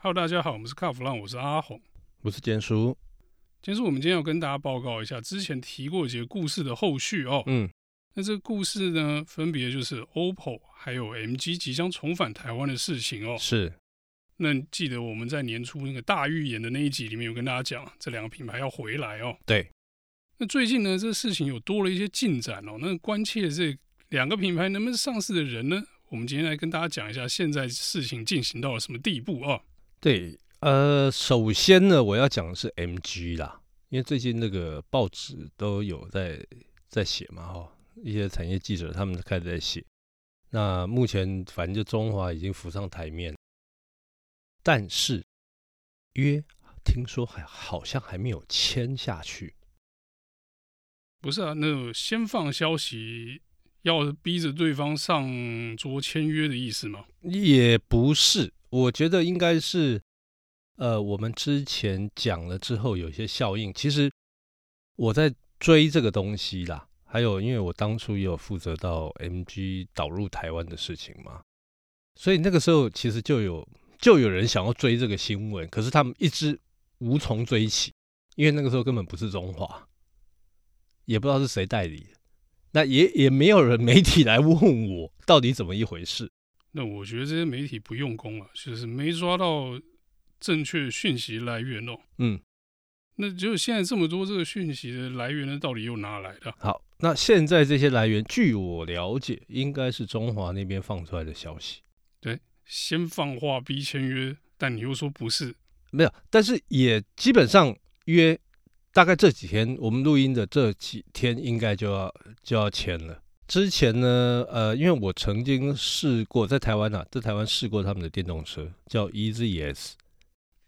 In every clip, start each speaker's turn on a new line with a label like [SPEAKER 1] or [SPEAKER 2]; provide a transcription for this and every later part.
[SPEAKER 1] Hello，大家好，我们是卡弗朗，我是阿红，
[SPEAKER 2] 我是简叔。
[SPEAKER 1] 简叔，我们今天要跟大家报告一下之前提过几个故事的后续哦。
[SPEAKER 2] 嗯，
[SPEAKER 1] 那这个故事呢，分别就是 OPPO 还有 MG 即将重返台湾的事情哦。
[SPEAKER 2] 是。
[SPEAKER 1] 那记得我们在年初那个大预言的那一集里面有跟大家讲，这两个品牌要回来哦。
[SPEAKER 2] 对。
[SPEAKER 1] 那最近呢，这个事情有多了一些进展哦。那关切这两个品牌能不能上市的人呢，我们今天来跟大家讲一下，现在事情进行到了什么地步啊？
[SPEAKER 2] 对，呃，首先呢，我要讲的是 MG 啦，因为最近那个报纸都有在在写嘛，哈，一些产业记者他们开始在写。那目前反正就中华已经浮上台面，但是约听说还好像还没有签下去。
[SPEAKER 1] 不是啊，那先放消息要逼着对方上桌签约的意思吗？
[SPEAKER 2] 也不是。我觉得应该是，呃，我们之前讲了之后有一些效应。其实我在追这个东西啦，还有因为我当初也有负责到 MG 导入台湾的事情嘛，所以那个时候其实就有就有人想要追这个新闻，可是他们一直无从追起，因为那个时候根本不是中华，也不知道是谁代理，那也也没有人 媒体来问我到底怎么一回事。
[SPEAKER 1] 那我觉得这些媒体不用功啊，就是没抓到正确讯息来源哦。
[SPEAKER 2] 嗯，
[SPEAKER 1] 那就现在这么多这个讯息的来源呢，到底又哪来的？
[SPEAKER 2] 好，那现在这些来源，据我了解，应该是中华那边放出来的消息。
[SPEAKER 1] 对，先放话逼签约，但你又说不是，
[SPEAKER 2] 没有，但是也基本上约，大概这几天我们录音的这几天，应该就要就要签了。之前呢，呃，因为我曾经试过在台湾啊，在台湾试过他们的电动车，叫 EZS。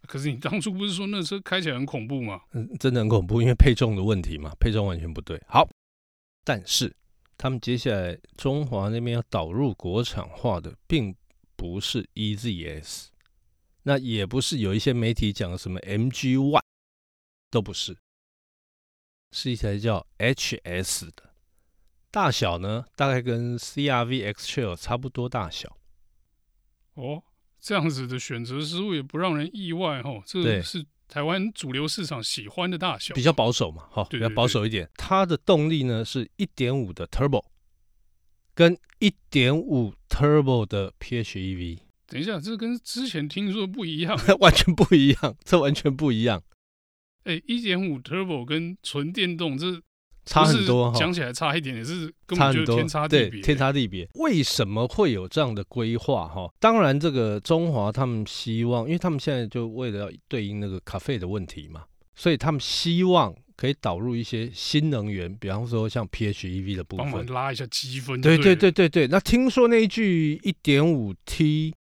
[SPEAKER 1] 可是你当初不是说那车开起来很恐怖吗？
[SPEAKER 2] 嗯，真的很恐怖，因为配重的问题嘛，配重完全不对。好，但是他们接下来中华那边要导入国产化的，并不是 EZS，那也不是有一些媒体讲的什么 MG One，都不是，是一台叫 HS 的。大小呢，大概跟 CRV X Trail 差不多大小。
[SPEAKER 1] 哦，这样子的选择失误也不让人意外哦。这个是台湾主流市场喜欢的大小，
[SPEAKER 2] 比较保守嘛，哈，比较保守一点。它的动力呢是1.5的 Turbo，跟1.5 Turbo 的 PHEV。
[SPEAKER 1] 等一下，这跟之前听说的不一样，
[SPEAKER 2] 完全不一样，这完全不一样。
[SPEAKER 1] 哎，1.5 Turbo 跟纯电动这。
[SPEAKER 2] 差很多，
[SPEAKER 1] 讲起来差一点也是根本就天差地
[SPEAKER 2] 别，天差地别。为什么会有这样的规划？哈，当然这个中华他们希望，因为他们现在就为了要对应那个咖啡的问题嘛，所以他们希望可以导入一些新能源，比方说像 PHEV 的部分，
[SPEAKER 1] 帮忙拉一下积分。
[SPEAKER 2] 对对对对对。那听说那一具 1.5T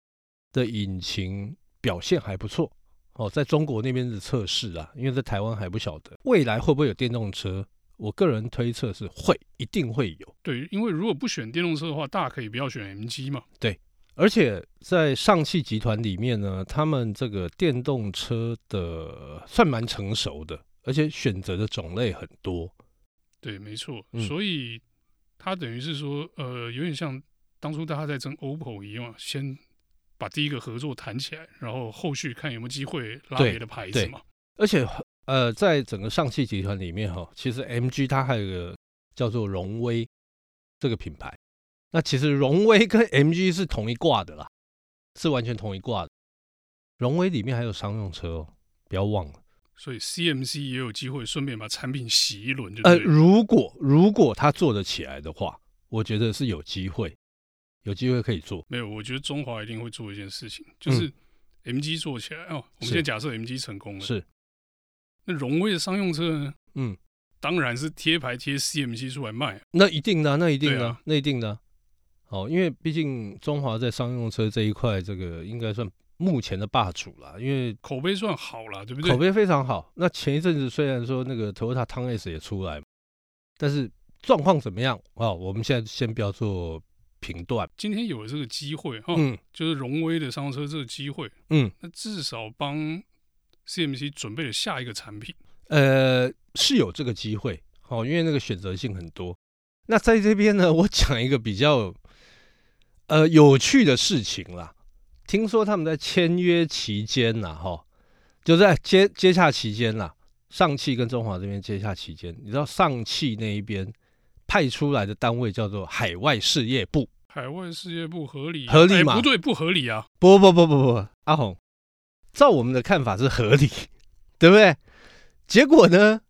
[SPEAKER 2] 的引擎表现还不错哦，在中国那边的测试啊，因为在台湾还不晓得未来会不会有电动车。我个人推测是会，一定会有。
[SPEAKER 1] 对，因为如果不选电动车的话，大可以不要选 MG 嘛。
[SPEAKER 2] 对，而且在上汽集团里面呢，他们这个电动车的算蛮成熟的，而且选择的种类很多。
[SPEAKER 1] 对，没错。嗯、所以它等于是说，呃，有点像当初大家在争 OPPO 一样，先把第一个合作谈起来，然后后续看有没有机会拉别的牌子嘛。
[SPEAKER 2] 而且。呃，在整个上汽集团里面哈，其实 MG 它还有一个叫做荣威这个品牌。那其实荣威 跟 MG 是同一挂的啦，是完全同一挂的。荣威里面还有商用车哦，不要忘了。
[SPEAKER 1] 所以 CMC 也有机会顺便把产品洗一轮，就
[SPEAKER 2] 呃，如果如果它做得起来的话，我觉得是有机会，有机会可以做。
[SPEAKER 1] 没有，我觉得中华一定会做一件事情，就是 MG 做起来、嗯、哦。我们现在假设 MG 成功了，
[SPEAKER 2] 是。
[SPEAKER 1] 那荣威的商用车呢？
[SPEAKER 2] 嗯，
[SPEAKER 1] 当然是贴牌贴 CMC 出来卖。
[SPEAKER 2] 那一定的，那一定的，啊、那一定的。哦，因为毕竟中华在商用车这一块，这个应该算目前的霸主了。因为
[SPEAKER 1] 口碑算好了，对不对？
[SPEAKER 2] 口碑非常好。那前一阵子虽然说那个 Toyota Town S 也出来，但是状况怎么样？哦，我们现在先不要做评断。
[SPEAKER 1] 今天有了这个机会，哈、就是荣威的商用车这个机会，
[SPEAKER 2] 嗯，
[SPEAKER 1] 那至少帮。CMC 准备了下一个产品，
[SPEAKER 2] 呃，是有这个机会，好，因为那个选择性很多。那在这边呢，我讲一个比较呃有趣的事情啦。听说他们在签约期间呐，哈，就在接接洽期间呐，上汽跟中华这边接洽期间，你知道上汽那一边派出来的单位叫做海外事业部。
[SPEAKER 1] 海外事业部合理？
[SPEAKER 2] 合理吗？
[SPEAKER 1] 不对，不合理啊！
[SPEAKER 2] 不不不不不不，阿红，照我们的看法是合理，对不对？结果呢，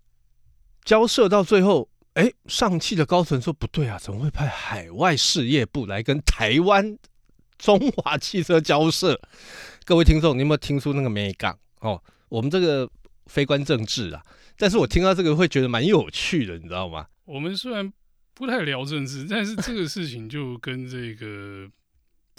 [SPEAKER 2] 交涉到最后，哎，上汽的高层说不对啊，怎么会派海外事业部来跟台湾中华汽车交涉？各位听众，你有没有听出那个美感？哦，我们这个非关政治啊，但是我听到这个会觉得蛮有趣的，你知道吗？
[SPEAKER 1] 我们虽然。不太聊政治，但是这个事情就跟这个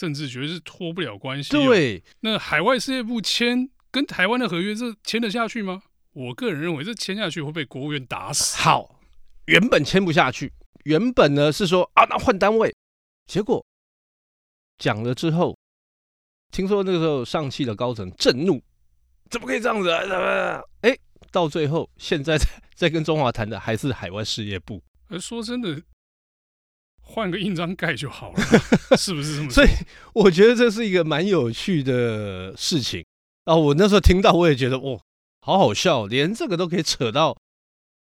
[SPEAKER 1] 政治绝对是脱不了关系。
[SPEAKER 2] 对，
[SPEAKER 1] 那海外事业部签跟台湾的合约，这签得下去吗？我个人认为，这签下去会被国务院打死。
[SPEAKER 2] 好，原本签不下去，原本呢是说啊，那换单位。结果讲了之后，听说那个时候上汽的高层震怒，怎么可以这样子啊？哎，到最后现在在 在跟中华谈的还是海外事业部。
[SPEAKER 1] 而说真的。换个印章盖就好了，是不是这么说？
[SPEAKER 2] 所以我觉得这是一个蛮有趣的事情啊！我那时候听到，我也觉得哇，好好笑，连这个都可以扯到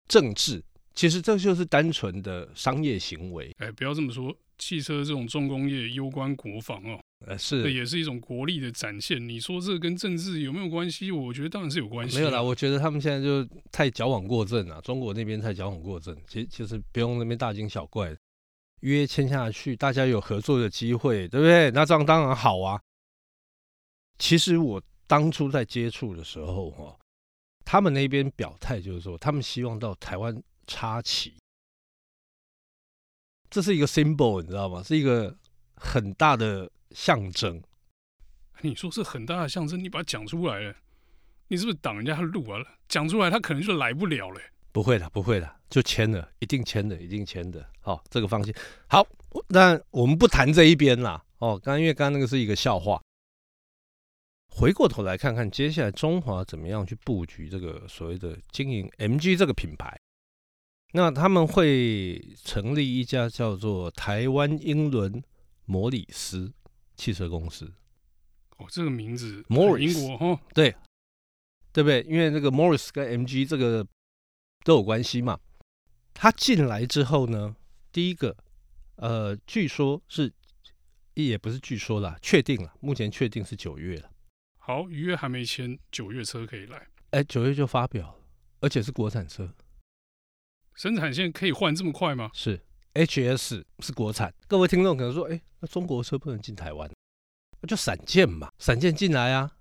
[SPEAKER 2] 政治。其实这就是单纯的商业行为。
[SPEAKER 1] 哎，不要这么说，汽车这种重工业攸关国防哦，
[SPEAKER 2] 呃，是，
[SPEAKER 1] 这也是一种国力的展现。你说这跟政治有没有关系？我觉得当然是有关系。
[SPEAKER 2] 没有啦，我觉得他们现在就太矫枉过正了，中国那边太矫枉过正，其实其实不用那边大惊小怪。约签下去，大家有合作的机会，对不对？那这样当然好啊。其实我当初在接触的时候，哈，他们那边表态就是说，他们希望到台湾插旗，这是一个 symbol，你知道吗？是一个很大的象征。
[SPEAKER 1] 你说是很大的象征，你把它讲出来了，你是不是挡人家的路啊？讲出来，他可能就来不了了。
[SPEAKER 2] 不会的，不会的，就签了，一定签的，一定签的。好，这个放心。好，那我们不谈这一边啦。哦，刚刚因为刚刚那个是一个笑话。回过头来看看，接下来中华怎么样去布局这个所谓的经营 MG 这个品牌？那他们会成立一家叫做台湾英伦摩里斯汽车公司。
[SPEAKER 1] 哦，这个名字
[SPEAKER 2] ，Morris，
[SPEAKER 1] 英国哈，
[SPEAKER 2] 对，对不对？因为这个 Morris 跟 MG 这个。都有关系嘛？他进来之后呢，第一个，呃，据说是，也不是据说啦，确定了，目前确定是九月了。
[SPEAKER 1] 好，预约还没签，九月车可以来。
[SPEAKER 2] 哎，九月就发表了，而且是国产车，
[SPEAKER 1] 生产线可以换这么快吗？
[SPEAKER 2] 是，HS 是国产。各位听众可能说，哎，那中国车不能进台湾，那就闪件嘛，闪件进来啊。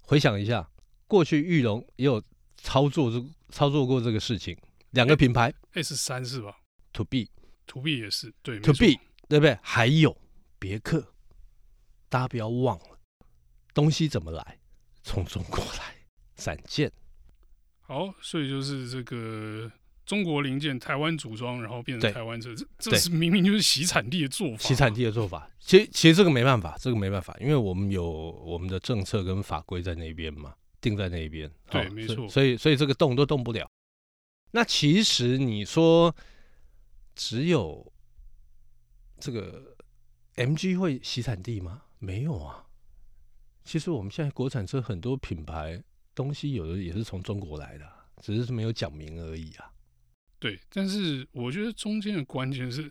[SPEAKER 2] 回想一下，过去玉龙也有。操作这操作过这个事情，两个品牌
[SPEAKER 1] S 三是吧
[SPEAKER 2] ？To B，To
[SPEAKER 1] B 也是对
[SPEAKER 2] ，To B 对不对？还有别克，大家不要忘了，东西怎么来？从中国来，散件。
[SPEAKER 1] 好，所以就是这个中国零件台湾组装，然后变成台湾车，这这是明明就是洗产地的做法。
[SPEAKER 2] 洗产地的做法，其实其实这个没办法，这个没办法，因为我们有我们的政策跟法规在那边嘛。定在那边，
[SPEAKER 1] 对，哦、没错，
[SPEAKER 2] 所以所以这个动都动不了。那其实你说只有这个 MG 会洗产地吗？没有啊。其实我们现在国产车很多品牌东西有的也是从中国来的，只是没有讲明而已啊。
[SPEAKER 1] 对，但是我觉得中间的关键是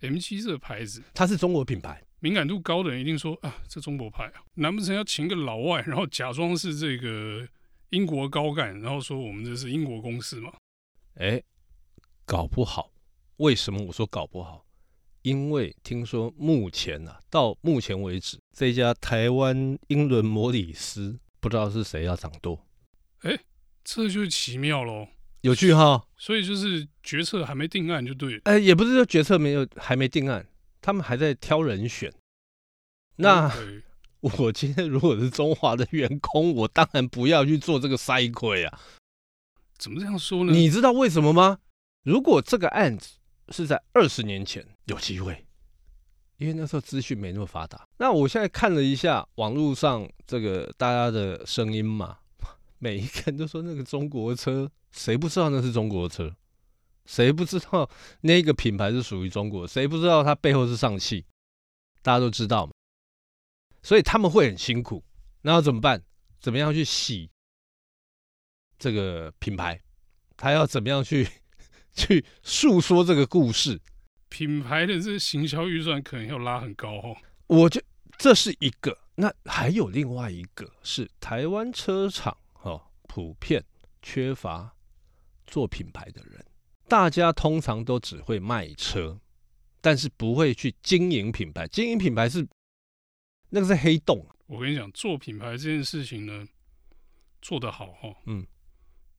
[SPEAKER 1] MG 这个牌子，
[SPEAKER 2] 它是中国品牌。
[SPEAKER 1] 敏感度高的人一定说啊，这中国派啊，难不成要请个老外，然后假装是这个英国高干，然后说我们这是英国公司吗？
[SPEAKER 2] 哎，搞不好。为什么我说搞不好？因为听说目前啊，到目前为止，这家台湾英伦摩里斯不知道是谁要掌舵。
[SPEAKER 1] 哎，这就是奇妙喽，
[SPEAKER 2] 有趣哈。
[SPEAKER 1] 所以就是决策还没定案就对了。
[SPEAKER 2] 哎，也不是说决策没有还没定案。他们还在挑人选，那 我今天如果是中华的员工，我当然不要去做这个塞亏啊！
[SPEAKER 1] 怎么这样说呢？
[SPEAKER 2] 你知道为什么吗？如果这个案子是在二十年前有机会，因为那时候资讯没那么发达。那我现在看了一下网络上这个大家的声音嘛，每一个人都说那个中国车，谁不知道那是中国车？谁不知道那个品牌是属于中国？谁不知道它背后是上汽？大家都知道嘛。所以他们会很辛苦。那要怎么办？怎么样去洗这个品牌？他要怎么样去 去诉说这个故事？
[SPEAKER 1] 品牌的这个行销预算可能要拉很高哦。
[SPEAKER 2] 我就这是一个。那还有另外一个是台湾车厂哦，普遍缺乏做品牌的人。大家通常都只会卖车，但是不会去经营品牌。经营品牌是那个是黑洞。
[SPEAKER 1] 我跟你讲，做品牌这件事情呢，做得好哈，嗯，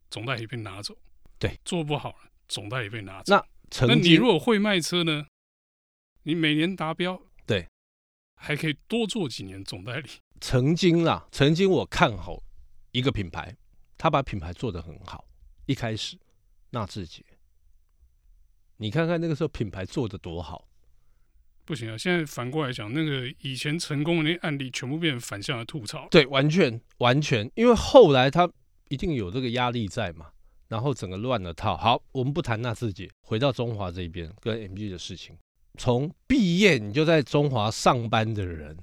[SPEAKER 1] 总代理被拿走。
[SPEAKER 2] 对，
[SPEAKER 1] 做不好，总代理被拿走。
[SPEAKER 2] 那
[SPEAKER 1] 那你如果会卖车呢？你每年达标，
[SPEAKER 2] 对，
[SPEAKER 1] 还可以多做几年总代理。
[SPEAKER 2] 曾经啦，曾经我看好一个品牌，他把品牌做得很好。一开始，纳智捷。你看看那个时候品牌做的多好，
[SPEAKER 1] 不行啊！现在反过来讲，那个以前成功的那些案例，全部变成反向的吐槽。
[SPEAKER 2] 对，完全完全，因为后来他一定有这个压力在嘛，然后整个乱了套。好，我们不谈那自己，回到中华这边跟 MG 的事情。从毕业你就在中华上班的人，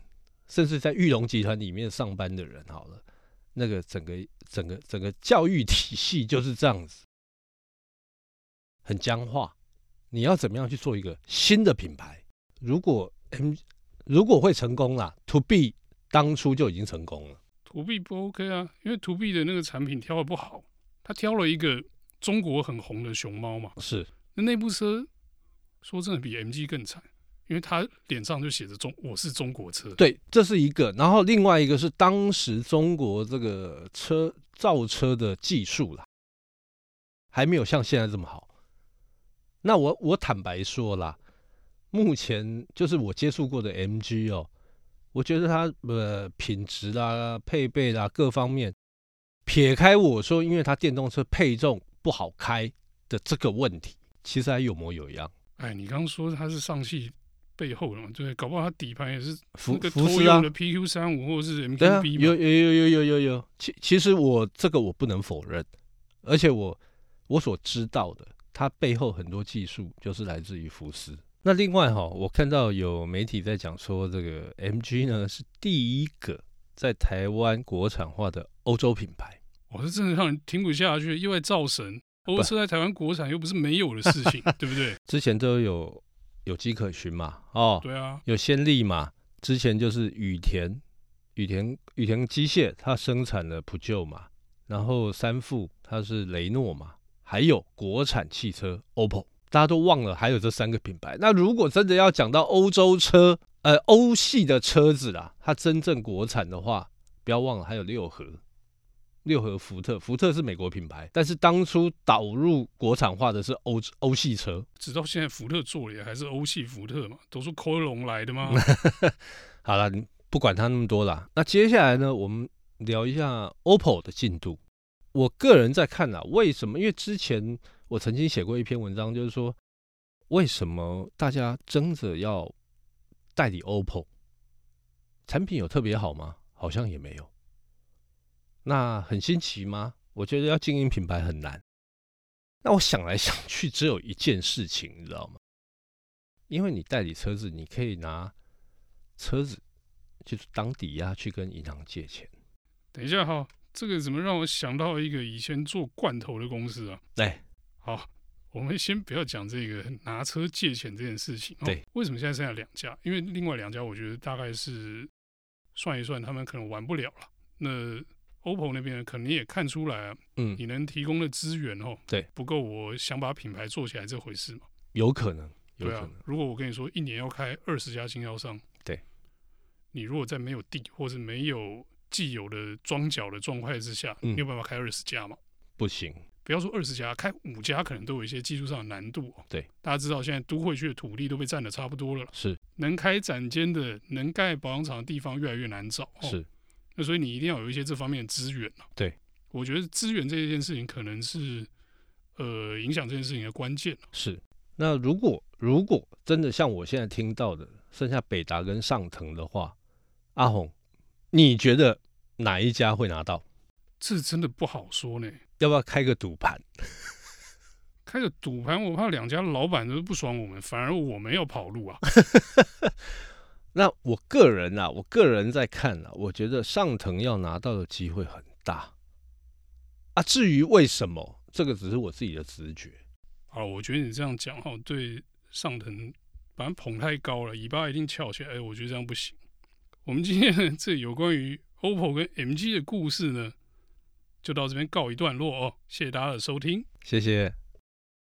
[SPEAKER 2] 甚至在玉龙集团里面上班的人，好了，那个整个整个整个教育体系就是这样子，很僵化。你要怎么样去做一个新的品牌？如果 M 如果会成功啦，To B 当初就已经成功了。
[SPEAKER 1] To B 不 OK 啊，因为 To B 的那个产品挑的不好，他挑了一个中国很红的熊猫嘛。
[SPEAKER 2] 是，
[SPEAKER 1] 那那部车说真的比 MG 更惨，因为他脸上就写着中我是中国车。
[SPEAKER 2] 对，这是一个。然后另外一个是当时中国这个车造车的技术啦，还没有像现在这么好。那我我坦白说啦，目前就是我接触过的 MG 哦，我觉得它呃品质啦、配备啦各方面，撇开我说，因为它电动车配重不好开的这个问题，其实还有模有样。
[SPEAKER 1] 哎，你刚刚说它是上汽背后的嘛？对，搞不好它底盘也是
[SPEAKER 2] 福
[SPEAKER 1] 那个通用的 PQ 三五或者是 MQB 嘛？
[SPEAKER 2] 有有有有有有有。其其实我这个我不能否认，而且我我所知道的。它背后很多技术就是来自于福斯。那另外哈，我看到有媒体在讲说，这个 MG 呢是第一个在台湾国产化的欧洲品牌。
[SPEAKER 1] 我是真的让人听不下去，意外造神。欧车在台湾国产又不是没有的事情，对不对？
[SPEAKER 2] 之前都有有迹可循嘛，哦，
[SPEAKER 1] 对啊，
[SPEAKER 2] 有先例嘛。之前就是羽田，羽田羽田机械它生产了普救嘛，然后三富它是雷诺嘛。还有国产汽车，OPPO，大家都忘了还有这三个品牌。那如果真的要讲到欧洲车，呃，欧系的车子啦，它真正国产的话，不要忘了还有六合，六合福特，福特是美国品牌，但是当初导入国产化的是欧欧系车。
[SPEAKER 1] 直到现在，福特做的也还是欧系福特嘛，都是科隆来的吗？
[SPEAKER 2] 好了，不管它那么多啦。那接下来呢，我们聊一下 OPPO 的进度。我个人在看啊，为什么？因为之前我曾经写过一篇文章，就是说为什么大家争着要代理 OPPO，产品有特别好吗？好像也没有。那很新奇吗？我觉得要经营品牌很难。那我想来想去，只有一件事情，你知道吗？因为你代理车子，你可以拿车子就是当抵押去跟银行借钱。
[SPEAKER 1] 等一下哈。这个怎么让我想到一个以前做罐头的公司啊？
[SPEAKER 2] 对，
[SPEAKER 1] 好，我们先不要讲这个拿车借钱这件事情。
[SPEAKER 2] 对，
[SPEAKER 1] 为什么现在剩下两家？因为另外两家我觉得大概是算一算，他们可能玩不了了。那 OPPO 那边可能也看出来啊，嗯，你能提供的资源哦，
[SPEAKER 2] 对，
[SPEAKER 1] 不够，我想把品牌做起来这回事嘛？
[SPEAKER 2] 有可能，有可能。
[SPEAKER 1] 对啊，如果我跟你说一年要开二十家经销商，
[SPEAKER 2] 对，
[SPEAKER 1] 你如果在没有地或是没有既有的装脚的状态之下，嗯，没有办法开二十家吗？
[SPEAKER 2] 不行，
[SPEAKER 1] 不要说二十家，开五家可能都有一些技术上的难度。
[SPEAKER 2] 对，
[SPEAKER 1] 大家知道现在都会区的土地都被占的差不多了，
[SPEAKER 2] 是
[SPEAKER 1] 能开展间的、能盖保养厂的地方越来越难找。
[SPEAKER 2] 是，
[SPEAKER 1] 那所以你一定要有一些这方面的资源。
[SPEAKER 2] 对，
[SPEAKER 1] 我觉得资源这件事情可能是呃影响这件事情的关键。
[SPEAKER 2] 是，那如果如果真的像我现在听到的，剩下北达跟上腾的话，阿鸿。你觉得哪一家会拿到？
[SPEAKER 1] 这真的不好说呢。
[SPEAKER 2] 要不要开个赌盘？
[SPEAKER 1] 开个赌盘，我怕两家老板都不爽我们，反而我们要跑路啊。
[SPEAKER 2] 那我个人啊，我个人在看啊，我觉得上腾要拿到的机会很大啊。至于为什么，这个只是我自己的直觉。
[SPEAKER 1] 啊，我觉得你这样讲哈，对上腾反正捧太高了，尾巴一定翘起来。哎，我觉得这样不行。我们今天这有关于 OPPO 跟 MG 的故事呢，就到这边告一段落哦。谢谢大家的收听，
[SPEAKER 2] 谢谢。